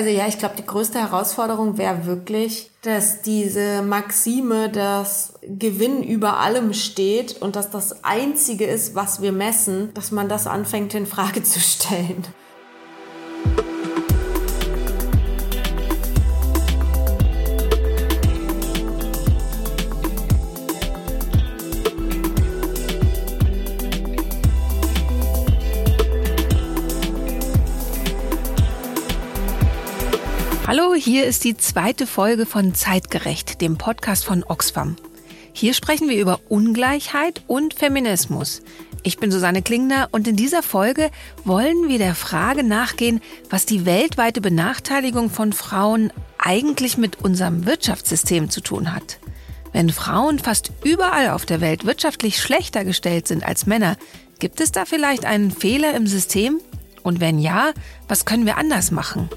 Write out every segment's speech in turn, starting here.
Also ja, ich glaube, die größte Herausforderung wäre wirklich, dass diese Maxime, dass Gewinn über allem steht und dass das Einzige ist, was wir messen, dass man das anfängt in Frage zu stellen. Hier ist die zweite Folge von Zeitgerecht, dem Podcast von Oxfam. Hier sprechen wir über Ungleichheit und Feminismus. Ich bin Susanne Klingner und in dieser Folge wollen wir der Frage nachgehen, was die weltweite Benachteiligung von Frauen eigentlich mit unserem Wirtschaftssystem zu tun hat. Wenn Frauen fast überall auf der Welt wirtschaftlich schlechter gestellt sind als Männer, gibt es da vielleicht einen Fehler im System? Und wenn ja, was können wir anders machen?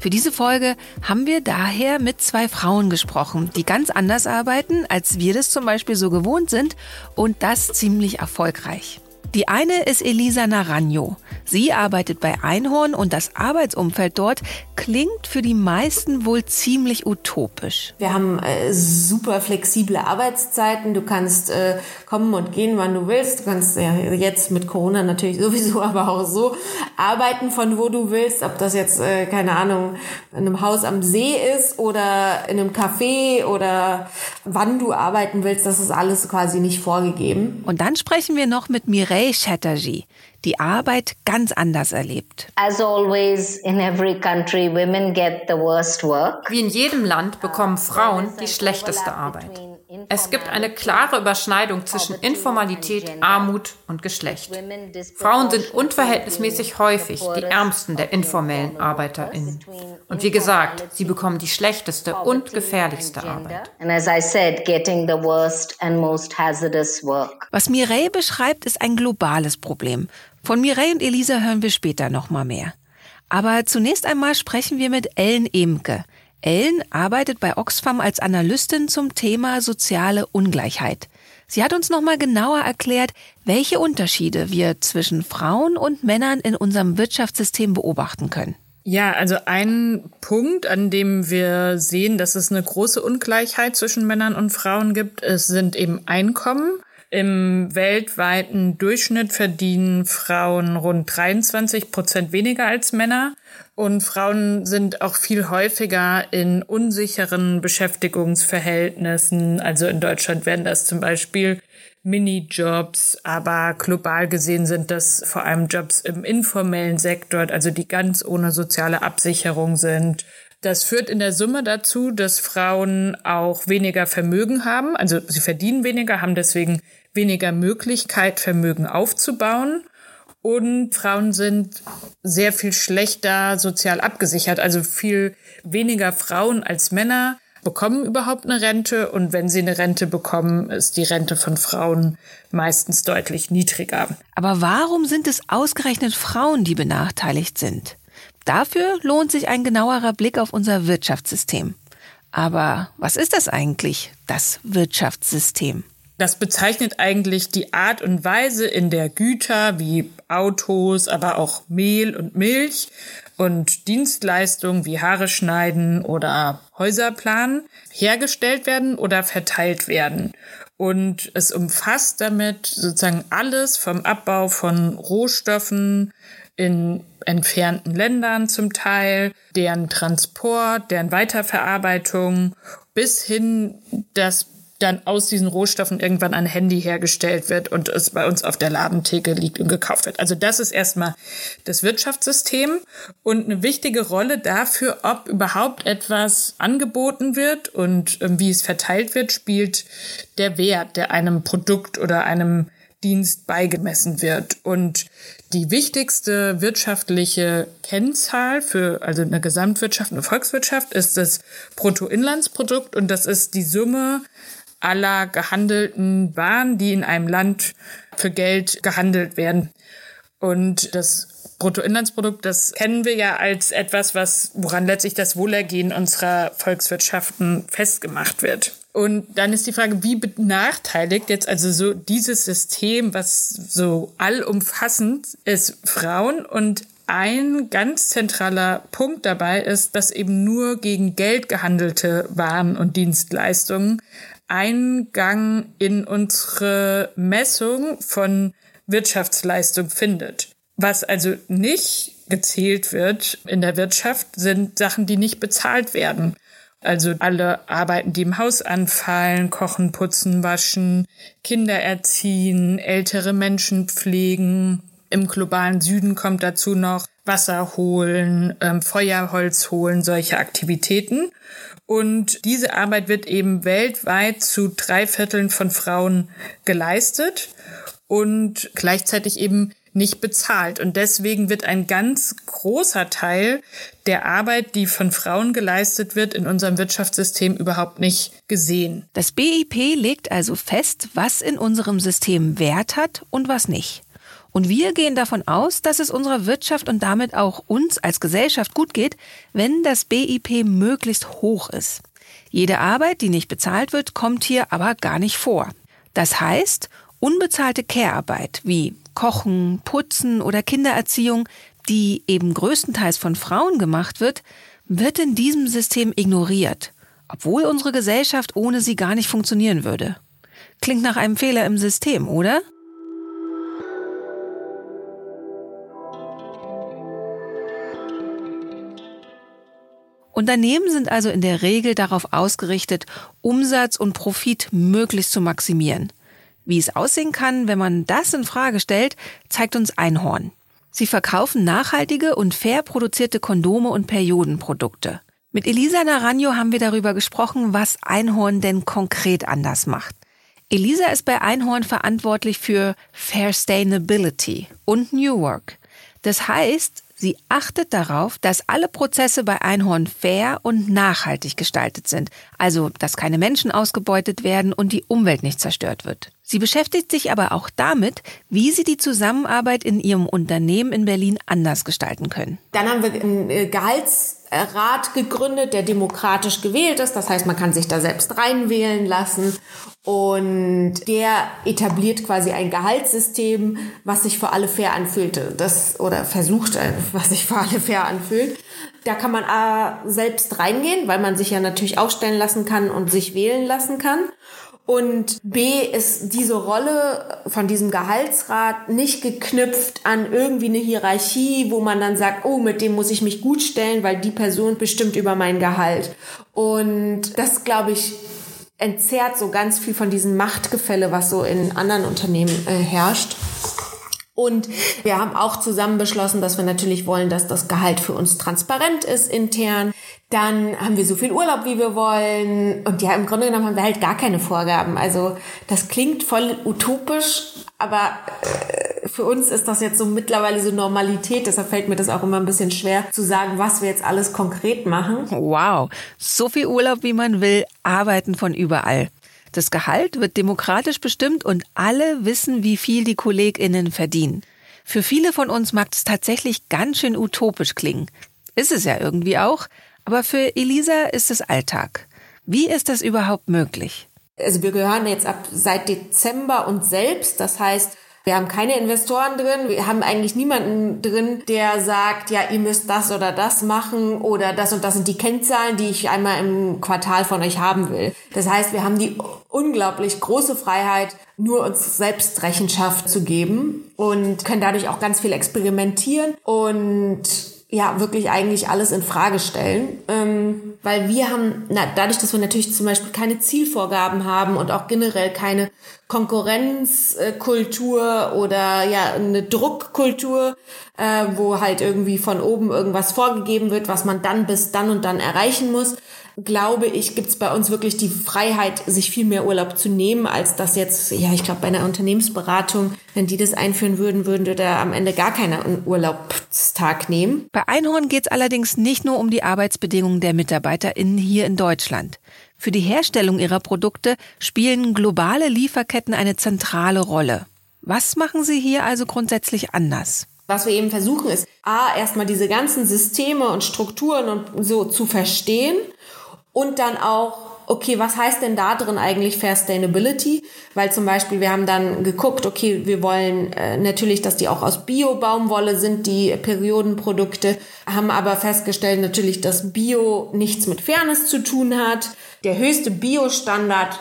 Für diese Folge haben wir daher mit zwei Frauen gesprochen, die ganz anders arbeiten, als wir das zum Beispiel so gewohnt sind und das ziemlich erfolgreich. Die eine ist Elisa Naranjo. Sie arbeitet bei Einhorn und das Arbeitsumfeld dort klingt für die meisten wohl ziemlich utopisch. Wir haben äh, super flexible Arbeitszeiten. Du kannst äh, kommen und gehen, wann du willst. Du kannst ja jetzt mit Corona natürlich sowieso, aber auch so arbeiten, von wo du willst. Ob das jetzt, äh, keine Ahnung, in einem Haus am See ist oder in einem Café oder wann du arbeiten willst, das ist alles quasi nicht vorgegeben. Und dann sprechen wir noch mit Mireille Ray Chatterjee die Arbeit ganz anders erlebt. As always in every country women get the worst work. Wie in jedem Land bekommen Frauen die schlechteste Arbeit. Es gibt eine klare Überschneidung zwischen Informalität, Armut und Geschlecht. Frauen sind unverhältnismäßig häufig die ärmsten der informellen ArbeiterInnen. Und wie gesagt, sie bekommen die schlechteste und gefährlichste Arbeit. Was Mireille beschreibt, ist ein globales Problem. Von Mireille und Elisa hören wir später nochmal mehr. Aber zunächst einmal sprechen wir mit Ellen Emke. Ellen arbeitet bei Oxfam als Analystin zum Thema soziale Ungleichheit. Sie hat uns nochmal genauer erklärt, welche Unterschiede wir zwischen Frauen und Männern in unserem Wirtschaftssystem beobachten können. Ja, also ein Punkt, an dem wir sehen, dass es eine große Ungleichheit zwischen Männern und Frauen gibt, es sind eben Einkommen. Im weltweiten Durchschnitt verdienen Frauen rund 23 Prozent weniger als Männer. Und Frauen sind auch viel häufiger in unsicheren Beschäftigungsverhältnissen. Also in Deutschland werden das zum Beispiel Minijobs, aber global gesehen sind das vor allem Jobs im informellen Sektor, also die ganz ohne soziale Absicherung sind. Das führt in der Summe dazu, dass Frauen auch weniger Vermögen haben. Also sie verdienen weniger, haben deswegen weniger Möglichkeit, Vermögen aufzubauen. Und Frauen sind sehr viel schlechter sozial abgesichert. Also viel weniger Frauen als Männer bekommen überhaupt eine Rente. Und wenn sie eine Rente bekommen, ist die Rente von Frauen meistens deutlich niedriger. Aber warum sind es ausgerechnet Frauen, die benachteiligt sind? Dafür lohnt sich ein genauerer Blick auf unser Wirtschaftssystem. Aber was ist das eigentlich, das Wirtschaftssystem? Das bezeichnet eigentlich die Art und Weise, in der Güter wie Autos, aber auch Mehl und Milch und Dienstleistungen wie Haare schneiden oder Häuser planen hergestellt werden oder verteilt werden. Und es umfasst damit sozusagen alles vom Abbau von Rohstoffen in entfernten Ländern zum Teil, deren Transport, deren Weiterverarbeitung bis hin das dann aus diesen Rohstoffen irgendwann ein Handy hergestellt wird und es bei uns auf der Ladentheke liegt und gekauft wird. Also das ist erstmal das Wirtschaftssystem und eine wichtige Rolle dafür, ob überhaupt etwas angeboten wird und ähm, wie es verteilt wird, spielt der Wert, der einem Produkt oder einem Dienst beigemessen wird. Und die wichtigste wirtschaftliche Kennzahl für also eine Gesamtwirtschaft, eine Volkswirtschaft ist das Bruttoinlandsprodukt und das ist die Summe aller gehandelten Waren, die in einem Land für Geld gehandelt werden. Und das Bruttoinlandsprodukt, das kennen wir ja als etwas, was, woran letztlich das Wohlergehen unserer Volkswirtschaften festgemacht wird. Und dann ist die Frage, wie benachteiligt jetzt also so dieses System, was so allumfassend ist, Frauen und ein ganz zentraler Punkt dabei ist, dass eben nur gegen Geld gehandelte Waren und Dienstleistungen Eingang in unsere Messung von Wirtschaftsleistung findet. Was also nicht gezählt wird in der Wirtschaft, sind Sachen, die nicht bezahlt werden. Also alle Arbeiten, die im Haus anfallen, kochen, putzen, waschen, Kinder erziehen, ältere Menschen pflegen. Im globalen Süden kommt dazu noch Wasser holen, ähm, Feuerholz holen, solche Aktivitäten. Und diese Arbeit wird eben weltweit zu drei Vierteln von Frauen geleistet und gleichzeitig eben nicht bezahlt. Und deswegen wird ein ganz großer Teil der Arbeit, die von Frauen geleistet wird, in unserem Wirtschaftssystem überhaupt nicht gesehen. Das BIP legt also fest, was in unserem System Wert hat und was nicht. Und wir gehen davon aus, dass es unserer Wirtschaft und damit auch uns als Gesellschaft gut geht, wenn das BIP möglichst hoch ist. Jede Arbeit, die nicht bezahlt wird, kommt hier aber gar nicht vor. Das heißt, unbezahlte Care-Arbeit wie Kochen, Putzen oder Kindererziehung, die eben größtenteils von Frauen gemacht wird, wird in diesem System ignoriert, obwohl unsere Gesellschaft ohne sie gar nicht funktionieren würde. Klingt nach einem Fehler im System, oder? Unternehmen sind also in der Regel darauf ausgerichtet, Umsatz und Profit möglichst zu maximieren. Wie es aussehen kann, wenn man das in Frage stellt, zeigt uns Einhorn. Sie verkaufen nachhaltige und fair produzierte Kondome und Periodenprodukte. Mit Elisa Naranjo haben wir darüber gesprochen, was Einhorn denn konkret anders macht. Elisa ist bei Einhorn verantwortlich für Fair Sustainability und New Work. Das heißt, Sie achtet darauf, dass alle Prozesse bei Einhorn fair und nachhaltig gestaltet sind, also dass keine Menschen ausgebeutet werden und die Umwelt nicht zerstört wird. Sie beschäftigt sich aber auch damit, wie sie die Zusammenarbeit in ihrem Unternehmen in Berlin anders gestalten können. Dann haben wir ein äh, Gehaltsrat gegründet, der demokratisch gewählt ist. Das heißt, man kann sich da selbst reinwählen lassen. Und der etabliert quasi ein Gehaltssystem, was sich für alle fair anfühlte. Das, oder versucht, äh, was sich für alle fair anfühlt. Da kann man A, selbst reingehen, weil man sich ja natürlich aufstellen lassen kann und sich wählen lassen kann. Und B ist diese Rolle von diesem Gehaltsrat nicht geknüpft an irgendwie eine Hierarchie, wo man dann sagt, oh, mit dem muss ich mich gut stellen, weil die Person bestimmt über mein Gehalt. Und das, glaube ich, entzerrt so ganz viel von diesem Machtgefälle, was so in anderen Unternehmen äh, herrscht. Und wir haben auch zusammen beschlossen, dass wir natürlich wollen, dass das Gehalt für uns transparent ist intern. Dann haben wir so viel Urlaub, wie wir wollen. Und ja, im Grunde genommen haben wir halt gar keine Vorgaben. Also das klingt voll utopisch, aber äh, für uns ist das jetzt so mittlerweile so Normalität. Deshalb fällt mir das auch immer ein bisschen schwer zu sagen, was wir jetzt alles konkret machen. Wow, so viel Urlaub, wie man will, arbeiten von überall. Das Gehalt wird demokratisch bestimmt und alle wissen, wie viel die KollegInnen verdienen. Für viele von uns mag es tatsächlich ganz schön utopisch klingen. Ist es ja irgendwie auch. Aber für Elisa ist es Alltag. Wie ist das überhaupt möglich? Also wir gehören jetzt ab seit Dezember uns selbst. Das heißt, wir haben keine Investoren drin. Wir haben eigentlich niemanden drin, der sagt, ja, ihr müsst das oder das machen oder das und das sind die Kennzahlen, die ich einmal im Quartal von euch haben will. Das heißt, wir haben die unglaublich große Freiheit, nur uns selbst Rechenschaft zu geben und können dadurch auch ganz viel experimentieren und ja wirklich eigentlich alles in Frage stellen, ähm, weil wir haben, na, dadurch, dass wir natürlich zum Beispiel keine Zielvorgaben haben und auch generell keine Konkurrenzkultur oder ja eine Druckkultur, äh, wo halt irgendwie von oben irgendwas vorgegeben wird, was man dann bis dann und dann erreichen muss, glaube ich, gibt es bei uns wirklich die Freiheit, sich viel mehr Urlaub zu nehmen, als das jetzt, ja, ich glaube, bei einer Unternehmensberatung, wenn die das einführen würden, wir da am Ende gar keinen Urlaubstag nehmen. Bei Einhorn geht es allerdings nicht nur um die Arbeitsbedingungen der MitarbeiterInnen hier in Deutschland. Für die Herstellung ihrer Produkte spielen globale Lieferketten eine zentrale Rolle. Was machen Sie hier also grundsätzlich anders? Was wir eben versuchen ist, a, erstmal diese ganzen Systeme und Strukturen und so zu verstehen und dann auch okay, was heißt denn da drin eigentlich Fair Sustainability? Weil zum Beispiel wir haben dann geguckt, okay, wir wollen äh, natürlich, dass die auch aus Bio-Baumwolle sind, die Periodenprodukte, haben aber festgestellt natürlich, dass Bio nichts mit Fairness zu tun hat. Der höchste Bio-Standard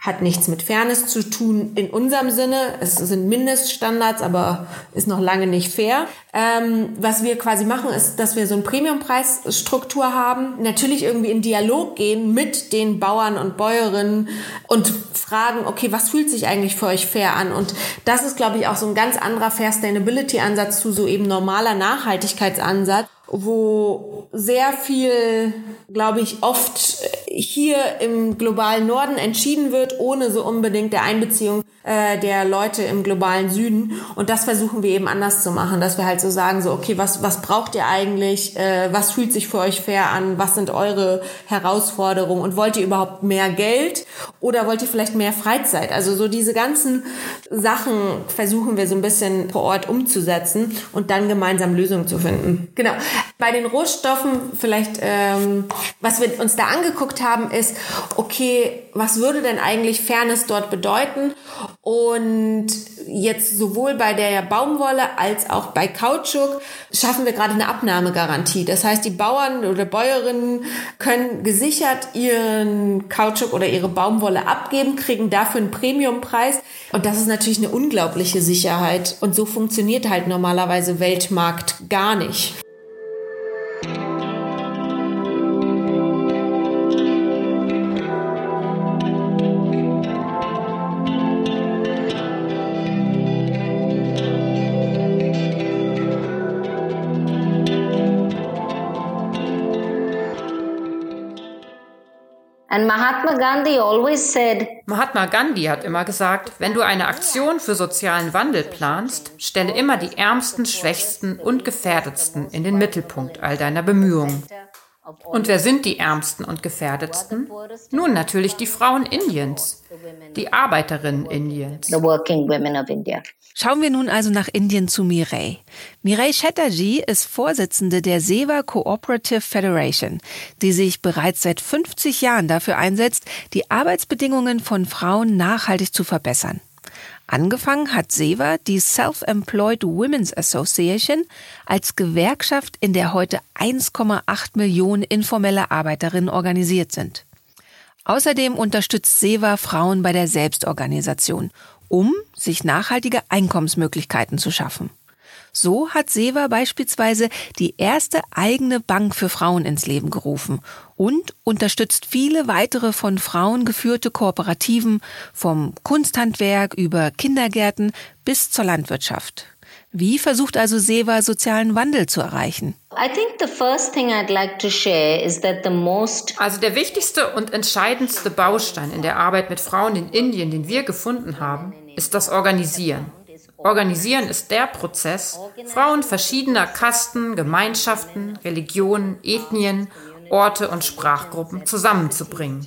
hat nichts mit Fairness zu tun in unserem Sinne. Es sind Mindeststandards, aber ist noch lange nicht fair. Ähm, was wir quasi machen, ist, dass wir so eine Premiumpreisstruktur haben, natürlich irgendwie in Dialog gehen mit den Bauern und Bäuerinnen und fragen, okay, was fühlt sich eigentlich für euch fair an? Und das ist, glaube ich, auch so ein ganz anderer Fair Sustainability Ansatz zu so eben normaler Nachhaltigkeitsansatz wo sehr viel, glaube ich, oft hier im globalen Norden entschieden wird, ohne so unbedingt der Einbeziehung äh, der Leute im globalen Süden. Und das versuchen wir eben anders zu machen, dass wir halt so sagen, so, okay, was, was braucht ihr eigentlich? Äh, was fühlt sich für euch fair an? Was sind eure Herausforderungen? Und wollt ihr überhaupt mehr Geld oder wollt ihr vielleicht mehr Freizeit? Also so diese ganzen Sachen versuchen wir so ein bisschen vor Ort umzusetzen und dann gemeinsam Lösungen zu finden. Genau. Bei den Rohstoffen vielleicht, ähm, was wir uns da angeguckt haben, ist, okay, was würde denn eigentlich Fairness dort bedeuten? Und jetzt sowohl bei der Baumwolle als auch bei Kautschuk schaffen wir gerade eine Abnahmegarantie. Das heißt, die Bauern oder Bäuerinnen können gesichert ihren Kautschuk oder ihre Baumwolle abgeben, kriegen dafür einen Premiumpreis. Und das ist natürlich eine unglaubliche Sicherheit. Und so funktioniert halt normalerweise Weltmarkt gar nicht. And Mahatma Gandhi always said, Mahatma Gandhi hat immer gesagt, wenn du eine Aktion für sozialen Wandel planst, stelle immer die Ärmsten, Schwächsten und Gefährdetsten in den Mittelpunkt all deiner Bemühungen. Und wer sind die Ärmsten und Gefährdetsten? Nun natürlich die Frauen Indiens, die Arbeiterinnen Indiens. The working women of India. Schauen wir nun also nach Indien zu Mireille. Mireille Chatterjee ist Vorsitzende der Seva Cooperative Federation, die sich bereits seit 50 Jahren dafür einsetzt, die Arbeitsbedingungen von Frauen nachhaltig zu verbessern. Angefangen hat SEVA, die Self-Employed Women's Association, als Gewerkschaft, in der heute 1,8 Millionen informelle Arbeiterinnen organisiert sind. Außerdem unterstützt SEVA Frauen bei der Selbstorganisation, um sich nachhaltige Einkommensmöglichkeiten zu schaffen. So hat Seva beispielsweise die erste eigene Bank für Frauen ins Leben gerufen und unterstützt viele weitere von Frauen geführte Kooperativen vom Kunsthandwerk über Kindergärten bis zur Landwirtschaft. Wie versucht also Seva sozialen Wandel zu erreichen? Also der wichtigste und entscheidendste Baustein in der Arbeit mit Frauen in Indien, den wir gefunden haben, ist das Organisieren. Organisieren ist der Prozess, Frauen verschiedener Kasten, Gemeinschaften, Religionen, Ethnien, Orte und Sprachgruppen zusammenzubringen.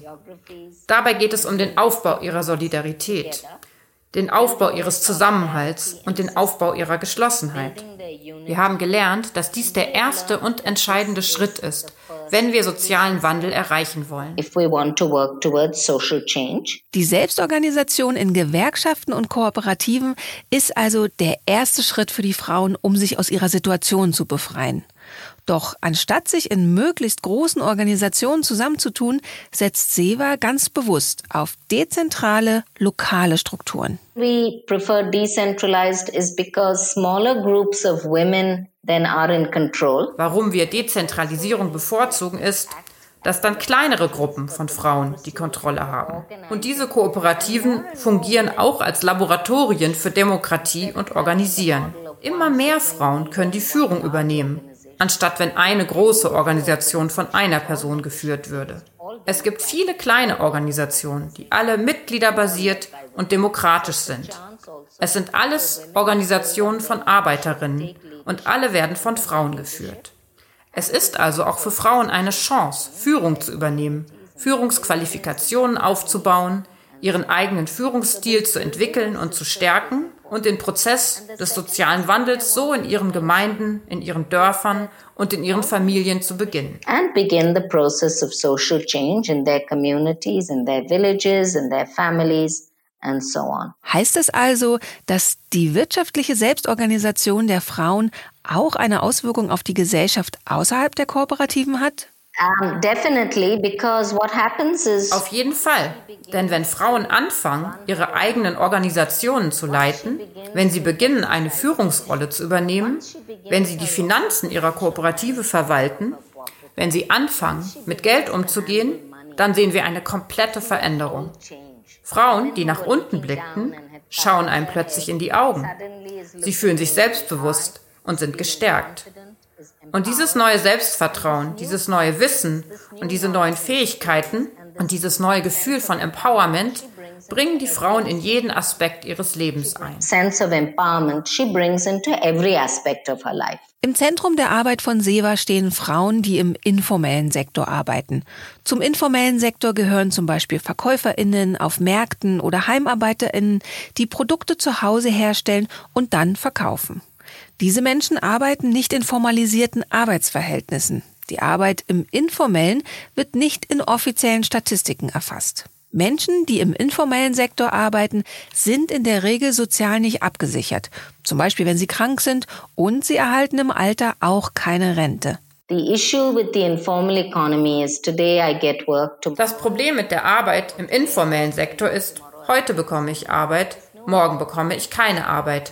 Dabei geht es um den Aufbau ihrer Solidarität, den Aufbau ihres Zusammenhalts und den Aufbau ihrer Geschlossenheit. Wir haben gelernt, dass dies der erste und entscheidende Schritt ist, wenn wir sozialen Wandel erreichen wollen. Die Selbstorganisation in Gewerkschaften und Kooperativen ist also der erste Schritt für die Frauen, um sich aus ihrer Situation zu befreien. Doch anstatt sich in möglichst großen Organisationen zusammenzutun, setzt SEWA ganz bewusst auf dezentrale, lokale Strukturen. We prefer decentralized is because smaller groups of women then are in control. Warum wir Dezentralisierung bevorzugen ist, dass dann kleinere Gruppen von Frauen die Kontrolle haben. Und diese Kooperativen fungieren auch als Laboratorien für Demokratie und Organisieren. Immer mehr Frauen können die Führung übernehmen anstatt wenn eine große Organisation von einer Person geführt würde. Es gibt viele kleine Organisationen, die alle mitgliederbasiert und demokratisch sind. Es sind alles Organisationen von Arbeiterinnen und alle werden von Frauen geführt. Es ist also auch für Frauen eine Chance, Führung zu übernehmen, Führungsqualifikationen aufzubauen, ihren eigenen Führungsstil zu entwickeln und zu stärken und den Prozess des sozialen Wandels so in ihren Gemeinden, in ihren Dörfern und in ihren Familien zu beginnen. And begin the process of social change in their communities, in their villages, in their families. And so on. Heißt es also, dass die wirtschaftliche Selbstorganisation der Frauen auch eine Auswirkung auf die Gesellschaft außerhalb der Kooperativen hat? Um, definitely, because what happens is Auf jeden Fall. Denn wenn Frauen anfangen, ihre eigenen Organisationen zu leiten, wenn sie beginnen, eine Führungsrolle zu übernehmen, wenn sie die Finanzen ihrer Kooperative verwalten, wenn sie anfangen, mit Geld umzugehen, dann sehen wir eine komplette Veränderung. Frauen, die nach unten blickten, schauen einem plötzlich in die Augen. Sie fühlen sich selbstbewusst und sind gestärkt. Und dieses neue Selbstvertrauen, dieses neue Wissen und diese neuen Fähigkeiten und dieses neue Gefühl von Empowerment bringen die Frauen in jeden Aspekt ihres Lebens ein. Im Zentrum der Arbeit von SEWA stehen Frauen, die im informellen Sektor arbeiten. Zum informellen Sektor gehören zum Beispiel VerkäuferInnen auf Märkten oder HeimarbeiterInnen, die Produkte zu Hause herstellen und dann verkaufen. Diese Menschen arbeiten nicht in formalisierten Arbeitsverhältnissen. Die Arbeit im Informellen wird nicht in offiziellen Statistiken erfasst. Menschen, die im informellen Sektor arbeiten, sind in der Regel sozial nicht abgesichert. Zum Beispiel, wenn sie krank sind und sie erhalten im Alter auch keine Rente. Das Problem mit der Arbeit im informellen Sektor ist, heute bekomme ich Arbeit, morgen bekomme ich keine Arbeit.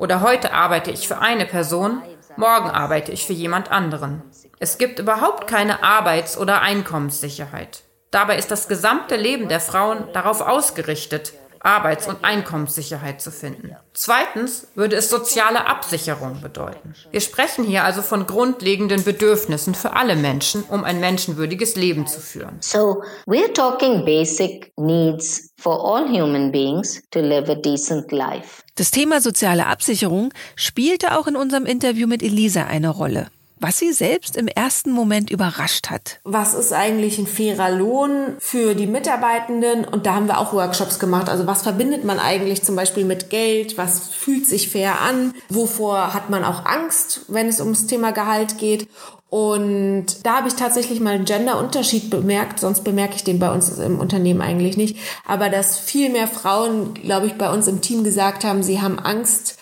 Oder heute arbeite ich für eine Person, morgen arbeite ich für jemand anderen. Es gibt überhaupt keine Arbeits- oder Einkommenssicherheit. Dabei ist das gesamte Leben der Frauen darauf ausgerichtet, Arbeits- und Einkommenssicherheit zu finden. Zweitens würde es soziale Absicherung bedeuten. Wir sprechen hier also von grundlegenden Bedürfnissen für alle Menschen, um ein menschenwürdiges Leben zu führen. So we're talking basic needs for all human beings to live a decent life. Das Thema soziale Absicherung spielte auch in unserem Interview mit Elisa eine Rolle, was sie selbst im ersten Moment überrascht hat. was ist eigentlich ein fairer Lohn für die Mitarbeitenden? Und da haben wir auch Workshops gemacht. Also was verbindet man eigentlich zum Beispiel mit Geld? Was fühlt sich fair an? Wovor hat man auch Angst, wenn es ums Thema Gehalt geht? Und da habe ich tatsächlich mal einen Gender-Unterschied bemerkt, sonst bemerke ich den bei uns im Unternehmen eigentlich nicht. Aber dass viel mehr Frauen, glaube ich, bei uns im Team gesagt haben, sie haben Angst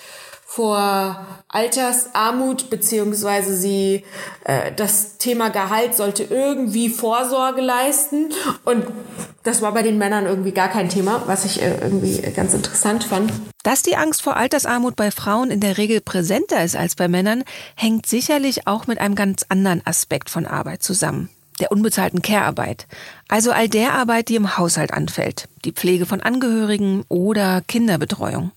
vor Altersarmut beziehungsweise sie äh, das Thema Gehalt sollte irgendwie Vorsorge leisten und das war bei den Männern irgendwie gar kein Thema, was ich äh, irgendwie ganz interessant fand. Dass die Angst vor Altersarmut bei Frauen in der Regel präsenter ist als bei Männern, hängt sicherlich auch mit einem ganz anderen Aspekt von Arbeit zusammen. Der unbezahlten Care-Arbeit. Also all der Arbeit, die im Haushalt anfällt. Die Pflege von Angehörigen oder Kinderbetreuung.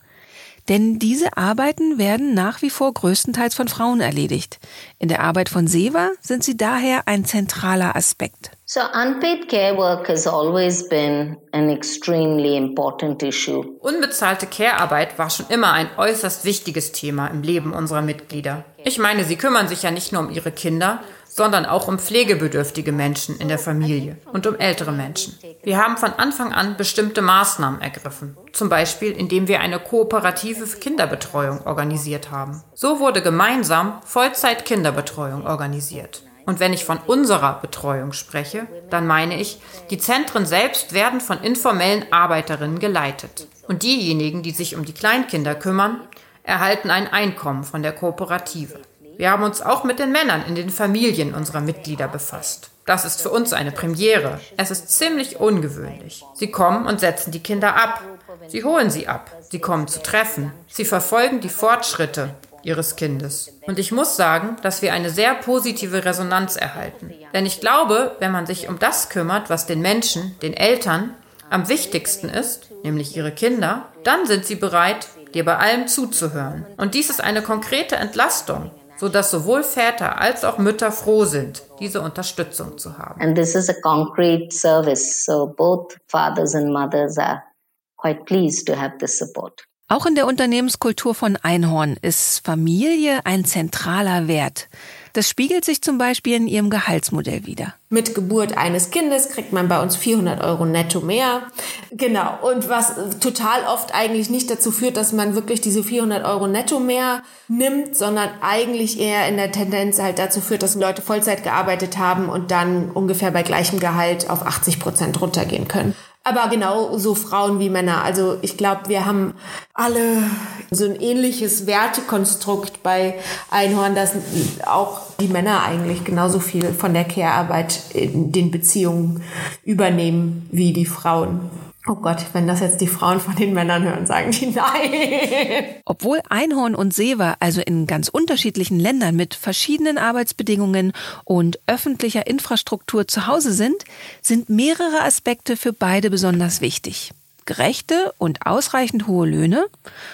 Denn diese Arbeiten werden nach wie vor größtenteils von Frauen erledigt. In der Arbeit von Seva sind sie daher ein zentraler Aspekt. So unpaid care work has always been an extremely important issue. Unbezahlte Care-Arbeit war schon immer ein äußerst wichtiges Thema im Leben unserer Mitglieder. Ich meine, sie kümmern sich ja nicht nur um ihre Kinder, sondern auch um pflegebedürftige Menschen in der Familie und um ältere Menschen. Wir haben von Anfang an bestimmte Maßnahmen ergriffen, zum Beispiel indem wir eine kooperative Kinderbetreuung organisiert haben. So wurde gemeinsam Vollzeit-Kinderbetreuung organisiert. Und wenn ich von unserer Betreuung spreche, dann meine ich, die Zentren selbst werden von informellen Arbeiterinnen geleitet. Und diejenigen, die sich um die Kleinkinder kümmern, erhalten ein Einkommen von der Kooperative. Wir haben uns auch mit den Männern in den Familien unserer Mitglieder befasst. Das ist für uns eine Premiere. Es ist ziemlich ungewöhnlich. Sie kommen und setzen die Kinder ab. Sie holen sie ab. Sie kommen zu Treffen. Sie verfolgen die Fortschritte ihres Kindes. Und ich muss sagen, dass wir eine sehr positive Resonanz erhalten. Denn ich glaube, wenn man sich um das kümmert, was den Menschen, den Eltern am wichtigsten ist, nämlich ihre Kinder, dann sind sie bereit, dir bei allem zuzuhören. Und dies ist eine konkrete Entlastung, sodass sowohl Väter als auch Mütter froh sind, diese Unterstützung zu haben. And this is a concrete service. So both fathers and mothers are quite pleased to have this support. Auch in der Unternehmenskultur von Einhorn ist Familie ein zentraler Wert. Das spiegelt sich zum Beispiel in ihrem Gehaltsmodell wieder. Mit Geburt eines Kindes kriegt man bei uns 400 Euro netto mehr. Genau. Und was total oft eigentlich nicht dazu führt, dass man wirklich diese 400 Euro netto mehr nimmt, sondern eigentlich eher in der Tendenz halt dazu führt, dass Leute Vollzeit gearbeitet haben und dann ungefähr bei gleichem Gehalt auf 80 Prozent runtergehen können. Aber genau so Frauen wie Männer. Also ich glaube, wir haben alle so ein ähnliches Wertekonstrukt bei Einhorn, dass auch die Männer eigentlich genauso viel von der Care-Arbeit in den Beziehungen übernehmen wie die Frauen. Oh Gott, wenn das jetzt die Frauen von den Männern hören, sagen die nein. Obwohl Einhorn und Sewa also in ganz unterschiedlichen Ländern mit verschiedenen Arbeitsbedingungen und öffentlicher Infrastruktur zu Hause sind, sind mehrere Aspekte für beide besonders wichtig. Gerechte und ausreichend hohe Löhne,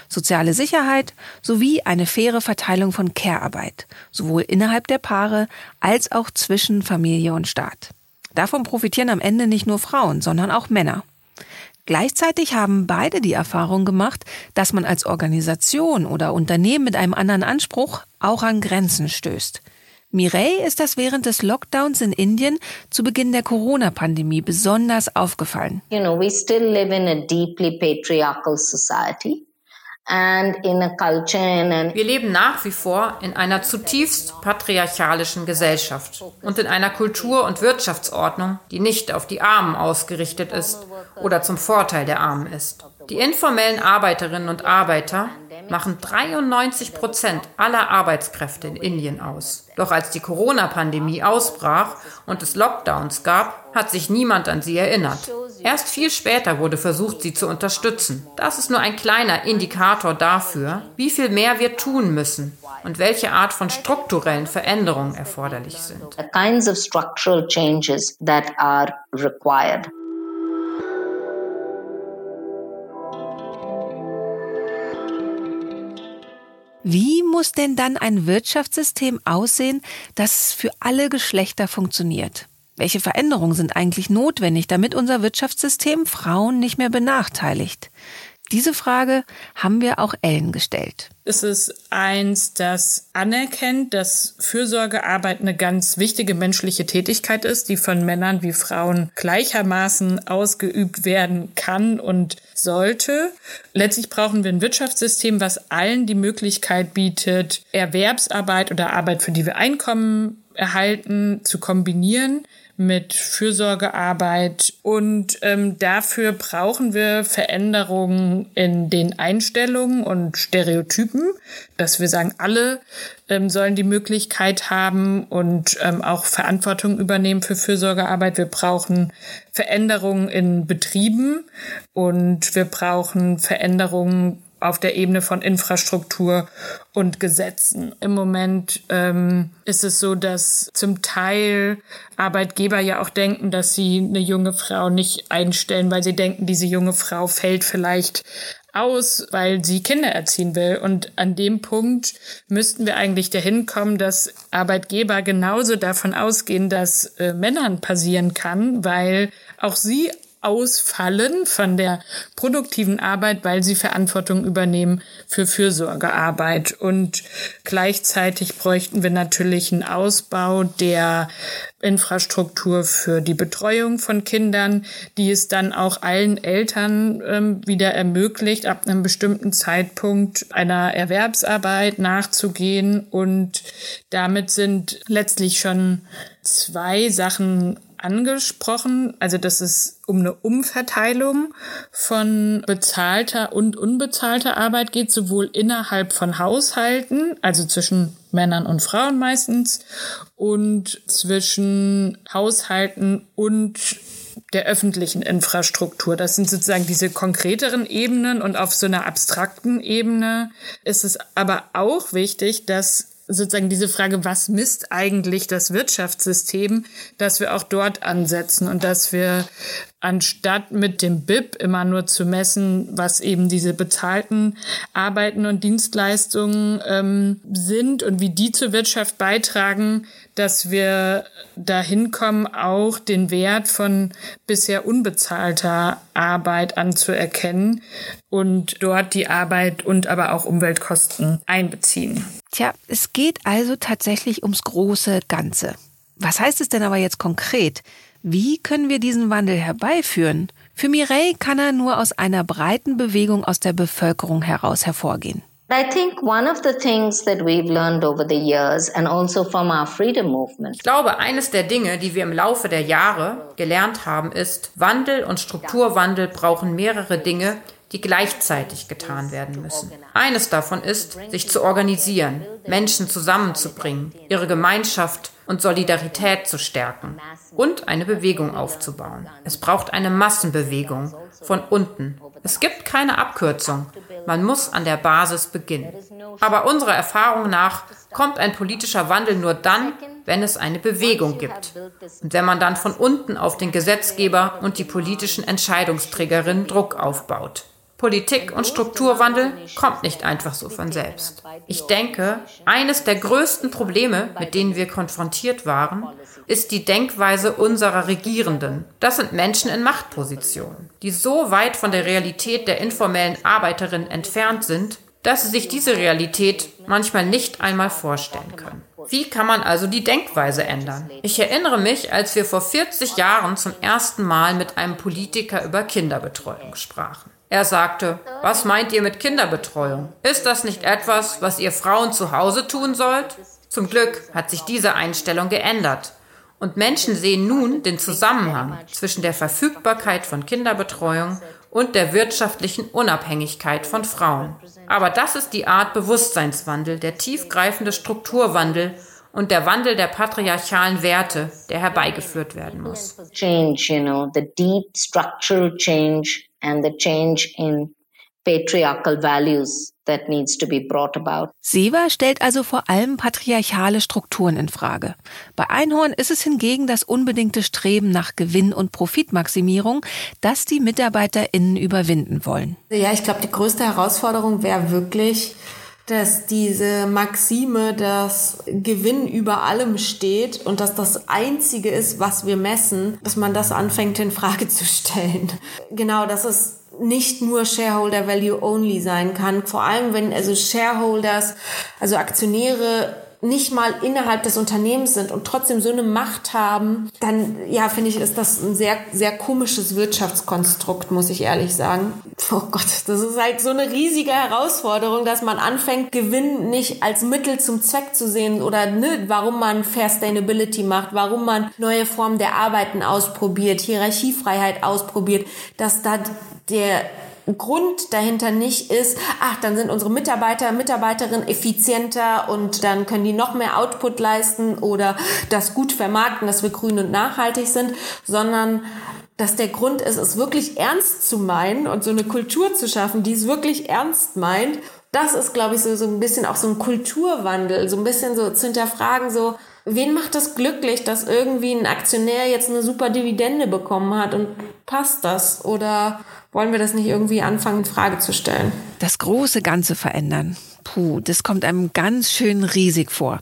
soziale Sicherheit sowie eine faire Verteilung von Care-Arbeit, sowohl innerhalb der Paare als auch zwischen Familie und Staat. Davon profitieren am Ende nicht nur Frauen, sondern auch Männer. Gleichzeitig haben beide die Erfahrung gemacht, dass man als Organisation oder Unternehmen mit einem anderen Anspruch auch an Grenzen stößt. Mireille ist das während des Lockdowns in Indien zu Beginn der Corona-Pandemie besonders aufgefallen. You know, we still live in a deeply patriarchal society. Wir leben nach wie vor in einer zutiefst patriarchalischen Gesellschaft und in einer Kultur- und Wirtschaftsordnung, die nicht auf die Armen ausgerichtet ist oder zum Vorteil der Armen ist. Die informellen Arbeiterinnen und Arbeiter machen 93 Prozent aller Arbeitskräfte in Indien aus. Doch als die Corona-Pandemie ausbrach und es Lockdowns gab, hat sich niemand an sie erinnert. Erst viel später wurde versucht, sie zu unterstützen. Das ist nur ein kleiner Indikator dafür, wie viel mehr wir tun müssen und welche Art von strukturellen Veränderungen erforderlich sind. Wie muss denn dann ein Wirtschaftssystem aussehen, das für alle Geschlechter funktioniert? Welche Veränderungen sind eigentlich notwendig, damit unser Wirtschaftssystem Frauen nicht mehr benachteiligt? Diese Frage haben wir auch Ellen gestellt. Es ist eins, das anerkennt, dass Fürsorgearbeit eine ganz wichtige menschliche Tätigkeit ist, die von Männern wie Frauen gleichermaßen ausgeübt werden kann und sollte. Letztlich brauchen wir ein Wirtschaftssystem, was allen die Möglichkeit bietet, Erwerbsarbeit oder Arbeit, für die wir Einkommen erhalten, zu kombinieren mit Fürsorgearbeit. Und ähm, dafür brauchen wir Veränderungen in den Einstellungen und Stereotypen, dass wir sagen, alle ähm, sollen die Möglichkeit haben und ähm, auch Verantwortung übernehmen für Fürsorgearbeit. Wir brauchen Veränderungen in Betrieben und wir brauchen Veränderungen auf der Ebene von Infrastruktur und Gesetzen. Im Moment ähm, ist es so, dass zum Teil Arbeitgeber ja auch denken, dass sie eine junge Frau nicht einstellen, weil sie denken, diese junge Frau fällt vielleicht aus, weil sie Kinder erziehen will. Und an dem Punkt müssten wir eigentlich dahin kommen, dass Arbeitgeber genauso davon ausgehen, dass äh, Männern passieren kann, weil auch sie ausfallen von der produktiven Arbeit, weil sie Verantwortung übernehmen für Fürsorgearbeit. Und gleichzeitig bräuchten wir natürlich einen Ausbau der Infrastruktur für die Betreuung von Kindern, die es dann auch allen Eltern ähm, wieder ermöglicht, ab einem bestimmten Zeitpunkt einer Erwerbsarbeit nachzugehen. Und damit sind letztlich schon zwei Sachen angesprochen. Also, dass es um eine Umverteilung von bezahlter und unbezahlter Arbeit geht, sowohl innerhalb von Haushalten, also zwischen Männern und Frauen meistens, und zwischen Haushalten und der öffentlichen Infrastruktur. Das sind sozusagen diese konkreteren Ebenen und auf so einer abstrakten Ebene ist es aber auch wichtig, dass sozusagen diese Frage, was misst eigentlich das Wirtschaftssystem, dass wir auch dort ansetzen und dass wir anstatt mit dem BIP immer nur zu messen, was eben diese bezahlten Arbeiten und Dienstleistungen ähm, sind und wie die zur Wirtschaft beitragen, dass wir dahin kommen, auch den Wert von bisher unbezahlter Arbeit anzuerkennen und dort die Arbeit und aber auch Umweltkosten einbeziehen. Tja, es geht also tatsächlich ums große Ganze. Was heißt es denn aber jetzt konkret? Wie können wir diesen Wandel herbeiführen? Für Mireille kann er nur aus einer breiten Bewegung aus der Bevölkerung heraus hervorgehen. I think one of the things that we've learned over the years and also from our freedom movement. Ich glaube, eines der Dinge, die wir im Laufe der Jahre gelernt haben, ist, Wandel und Strukturwandel brauchen mehrere Dinge, die gleichzeitig getan werden müssen. Eines davon ist, sich zu organisieren, Menschen zusammenzubringen, ihre Gemeinschaft und Solidarität zu stärken und eine Bewegung aufzubauen. Es braucht eine Massenbewegung von unten. Es gibt keine Abkürzung. Man muss an der Basis beginnen. Aber unserer Erfahrung nach kommt ein politischer Wandel nur dann, wenn es eine Bewegung gibt. Und wenn man dann von unten auf den Gesetzgeber und die politischen Entscheidungsträgerinnen Druck aufbaut. Politik und Strukturwandel kommt nicht einfach so von selbst. Ich denke, eines der größten Probleme, mit denen wir konfrontiert waren, ist die Denkweise unserer Regierenden. Das sind Menschen in Machtpositionen, die so weit von der Realität der informellen Arbeiterin entfernt sind, dass sie sich diese Realität manchmal nicht einmal vorstellen können. Wie kann man also die Denkweise ändern? Ich erinnere mich, als wir vor 40 Jahren zum ersten Mal mit einem Politiker über Kinderbetreuung sprachen. Er sagte, was meint ihr mit Kinderbetreuung? Ist das nicht etwas, was ihr Frauen zu Hause tun sollt? Zum Glück hat sich diese Einstellung geändert. Und Menschen sehen nun den Zusammenhang zwischen der Verfügbarkeit von Kinderbetreuung und der wirtschaftlichen Unabhängigkeit von Frauen. Aber das ist die Art Bewusstseinswandel, der tiefgreifende Strukturwandel und der Wandel der patriarchalen Werte, der herbeigeführt werden muss. Change, you know, the deep structural change and the change in patriarchal values that needs to be brought about. Seva stellt also vor allem patriarchale Strukturen in Frage. Bei Einhorn ist es hingegen das unbedingte Streben nach Gewinn und Profitmaximierung, das die MitarbeiterInnen überwinden wollen. Ja, ich glaube, die größte Herausforderung wäre wirklich, dass diese Maxime, dass Gewinn über allem steht und dass das einzige ist, was wir messen, dass man das anfängt in Frage zu stellen. Genau, dass es nicht nur Shareholder Value Only sein kann. Vor allem, wenn also Shareholders, also Aktionäre nicht mal innerhalb des Unternehmens sind und trotzdem so eine Macht haben, dann ja, finde ich, ist das ein sehr, sehr komisches Wirtschaftskonstrukt, muss ich ehrlich sagen. Oh Gott, das ist halt so eine riesige Herausforderung, dass man anfängt, Gewinn nicht als Mittel zum Zweck zu sehen oder ne, warum man Fair Sustainability macht, warum man neue Formen der Arbeiten ausprobiert, Hierarchiefreiheit ausprobiert, dass da der Grund dahinter nicht ist, ach, dann sind unsere Mitarbeiter, Mitarbeiterinnen effizienter und dann können die noch mehr Output leisten oder das gut vermarkten, dass wir grün und nachhaltig sind, sondern dass der Grund ist, es wirklich ernst zu meinen und so eine Kultur zu schaffen, die es wirklich ernst meint. Das ist, glaube ich, so, so ein bisschen auch so ein Kulturwandel, so ein bisschen so zu hinterfragen, so, wen macht das glücklich, dass irgendwie ein Aktionär jetzt eine super Dividende bekommen hat und passt das? Oder wollen wir das nicht irgendwie anfangen, in Frage zu stellen? Das große Ganze verändern. Puh, das kommt einem ganz schön riesig vor.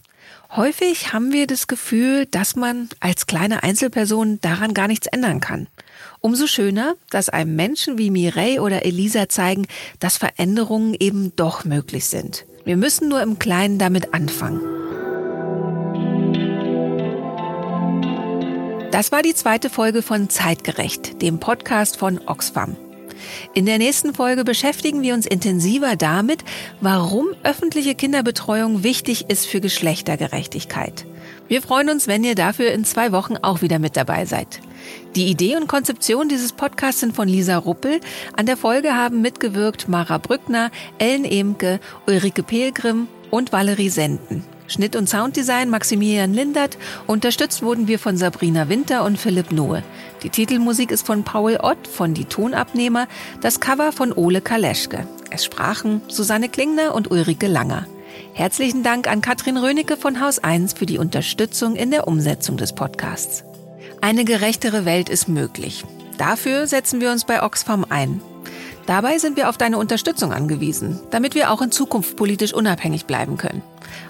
Häufig haben wir das Gefühl, dass man als kleine Einzelperson daran gar nichts ändern kann. Umso schöner, dass einem Menschen wie Mireille oder Elisa zeigen, dass Veränderungen eben doch möglich sind. Wir müssen nur im Kleinen damit anfangen. Das war die zweite Folge von Zeitgerecht, dem Podcast von Oxfam. In der nächsten Folge beschäftigen wir uns intensiver damit, warum öffentliche Kinderbetreuung wichtig ist für Geschlechtergerechtigkeit. Wir freuen uns, wenn ihr dafür in zwei Wochen auch wieder mit dabei seid. Die Idee und Konzeption dieses Podcasts sind von Lisa Ruppel. An der Folge haben mitgewirkt Mara Brückner, Ellen Emke, Ulrike Pelgrim und Valerie Senden. Schnitt und Sounddesign Maximilian Lindert. Unterstützt wurden wir von Sabrina Winter und Philipp Nohe. Die Titelmusik ist von Paul Ott von Die Tonabnehmer, das Cover von Ole Kaleschke. Es sprachen Susanne Klingner und Ulrike Langer. Herzlichen Dank an Katrin Rönecke von Haus 1 für die Unterstützung in der Umsetzung des Podcasts. Eine gerechtere Welt ist möglich. Dafür setzen wir uns bei Oxfam ein. Dabei sind wir auf deine Unterstützung angewiesen, damit wir auch in Zukunft politisch unabhängig bleiben können.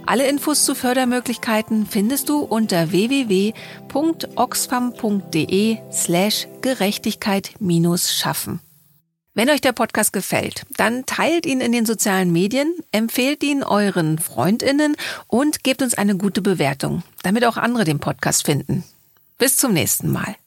Alle Infos zu Fördermöglichkeiten findest du unter www.oxfam.de slash Gerechtigkeit-Schaffen. Wenn euch der Podcast gefällt, dann teilt ihn in den sozialen Medien, empfehlt ihn euren Freundinnen und gebt uns eine gute Bewertung, damit auch andere den Podcast finden. Bis zum nächsten Mal.